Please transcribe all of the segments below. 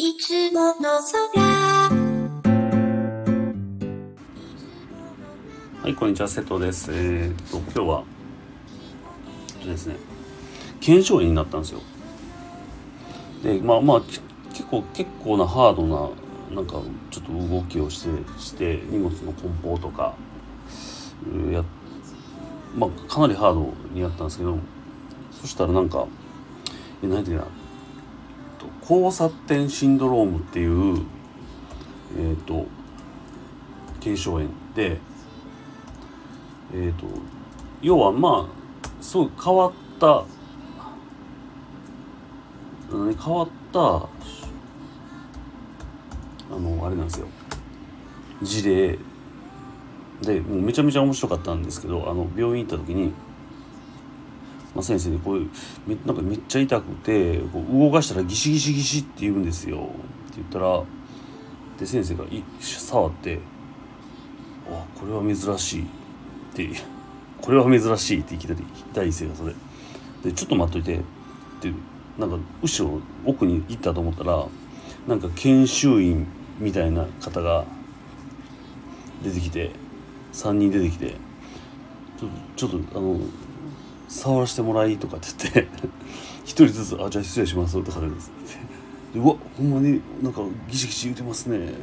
いつもの空はい、こんにちは、瀬戸です。えー、っと、今日は、えっとですね、検証員になったんですよ。で、まあまあ、結構、結構なハードな、なんか、ちょっと動きをして、して、荷物の梱包とか、や、まあ、かなりハードにやったんですけど、そしたらなんか、え、何ていうかな、と交差点シンドロームっていう、えーっと、検証炎で、えー、と要はまあすごい変わった変わったあのあれなんですよ。事例でもうめちゃめちゃ面白かったんですけどあの病院行った時に、まあ、先生こういうめなんかめっちゃ痛くてこう動かしたらギシギシギシって言うんですよ。って言ったらで先生がい触って「あこれは珍しい」ってこれは珍しいっていきなり第一声がそれ。でちょっと待っといて。ってなんか後ろ奥に行ったと思ったらなんか研修員みたいな方が出てきて3人出てきてちょっとちょっとあの触らせてもらいとかって言って 一人ずつ「あじゃあ失礼します」とかでです。でうわほんまになんかギシギシ言うてますね。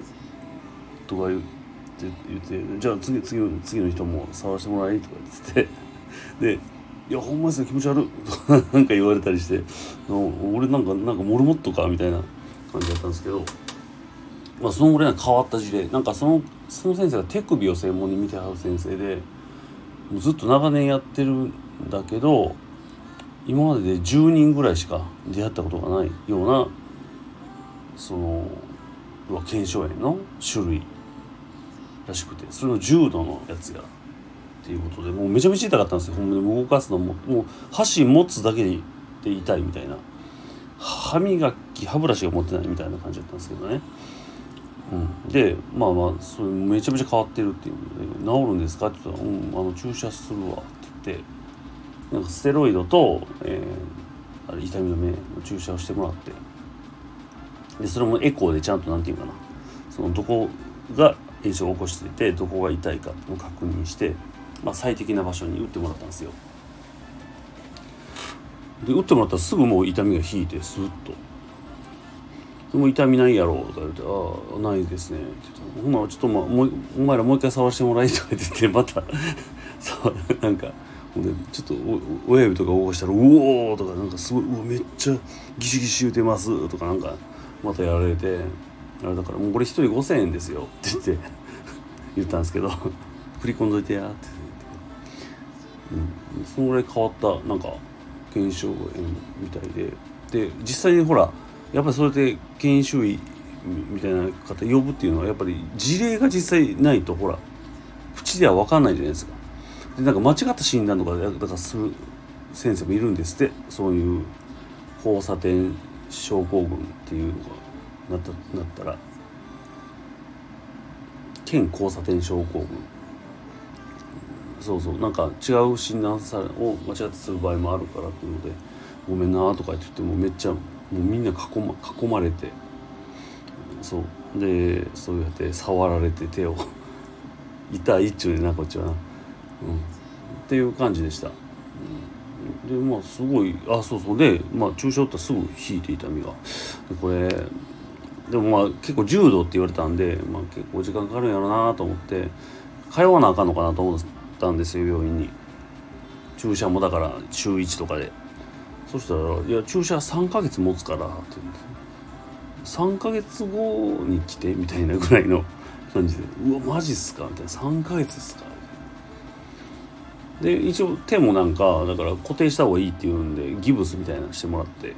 とか言って言ってじゃあ次次の次の人も触らせてもらいとか言って。で「いやほんまですね気持ち悪い」と かなんか言われたりして「俺なんかなんかモルモットか」みたいな感じだったんですけど、まあ、そのぐらい変わった事例。なんかそのその先生が手首を専門に見てはる先生でもうずっと長年やってるだけど今までで10人ぐらいしか出会ったことがないようなその腱鞘炎の種類らしくてそれの重度のやつがっていうことでもうめちゃめちゃ痛かったんですよ。ほんまに動かすのももう箸持つだけで痛いみたいな。歯磨き歯ブラシが持ってないみたいな感じだったんですけどね、うん、でまあまあそれめちゃめちゃ変わってるっていうので「治るんですか?」って言ったら「うんあの注射するわ」って言ってなんかステロイドと、えー、あれ痛み止めの注射をしてもらって。でそれもエコーでちゃんとなんていうかな。そのどこが炎症を起こしていてどこが痛いかを確認して、まあ、最適な場所に打ってもらったんですよ。で打ってもらったらすぐもう痛みが引いてスッと「でも痛みないやろ」とか言われて「ああないですね」って言って「ほんなちょっと、まあ、もお前らもう一回触らせてもらい」とか言ってまた なんかちょっと親指とか動かしたら「うお!」とかなんかすごいうわめっちゃギシギシ言うてますとかなんかまたやられてあれだからもうこれ1人5,000円ですよって言って 言ったんですけど振り込んどいてやって言って、うん、そのぐらい変わったなんか検証炎みたいでで実際にほらやっぱりそれで研修医みたいな方呼ぶっていうのはやっぱり事例が実際ないとほら口では分かんないじゃないですか。でなんか間違った診断とかだからする先生もいるんですって。そういう交差点症候群っていうのがなったなったら。県交差点症候群。そうそう。なんか違う診断さを間違ってする場合もあるからっていうので「ごめんな」とか言ってもめっちゃもうみんな囲ま囲まれて。そう。でそうやって触られて手を痛いっちゅうねなこっちはな、っていう感じでした。でまあすごいあそうそう。で、まあ、注射打ったらすぐ引いて痛みが。でこれでもまあ結構重度って言われたんで、まあ、結構時間かかるんやろうなと思って通わなあかんのかなと思ったんですよ病院に。注射もだから週1とかで。そしたら「いや注射3ヶ月持つから」って言って3ヶ月後に来てみたいなぐらいの感じで「うわマジっすか?」みたいな「3ヶ月っすか?」で一応手もなんかだから固定した方がいいっていうんでギブスみたいなのしてもらって。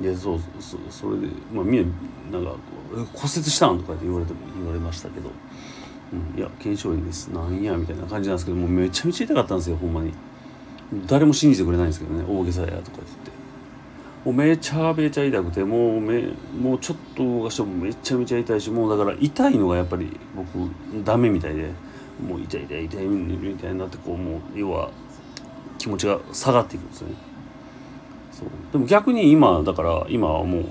でそうそそれでまあみんななんか「骨折したん?」とかって言われても言われましたけど「うん、いや腱鞘炎です。なんや」みたいな感じなんですけどもうめちゃめちゃ痛かったんですよほんまに。誰も信じてくれないんですけどね大げさやとか言って。もうめちゃめちゃ痛くてもうめもうちょっと動かしてもめちゃめちゃ痛いしもうだから痛いのがやっぱり僕ダメみたいで。もう痛い痛い痛いみたいになってこうもう要は気持ちが下がっていくんですよねそうでも逆に今だから今はもう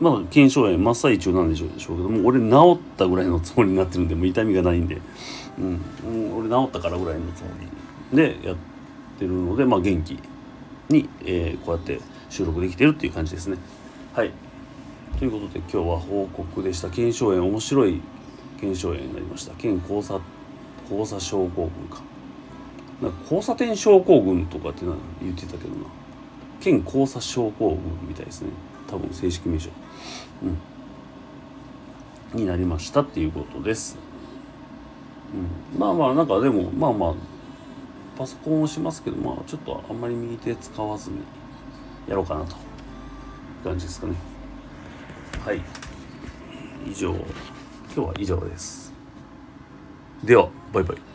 まだ腱鞘炎真っ最中なんでしょうけどもう俺治ったぐらいのつもりになってるんでもう痛みがないんで、うん、うん俺治ったからぐらいのつもりでやってるのでまあ元気に、えーこうやって収録できてるっていう感じですね。はい。ということで今日は報告でした。腱鞘炎面白い腱鞘炎になりました。腱交差交差症候群か。なんか交差点症候群とかってな言ってたけどな。県交差症候群みたいですね。多分正式名称。うん。になりましたっていうことです、うん、まあまあなんかでもまあまあパソコンをしますけどまあちょっとあんまり右手使わずにやろうかなと。感じですかね。はい。以上。今日は以上です。ではバイバイ。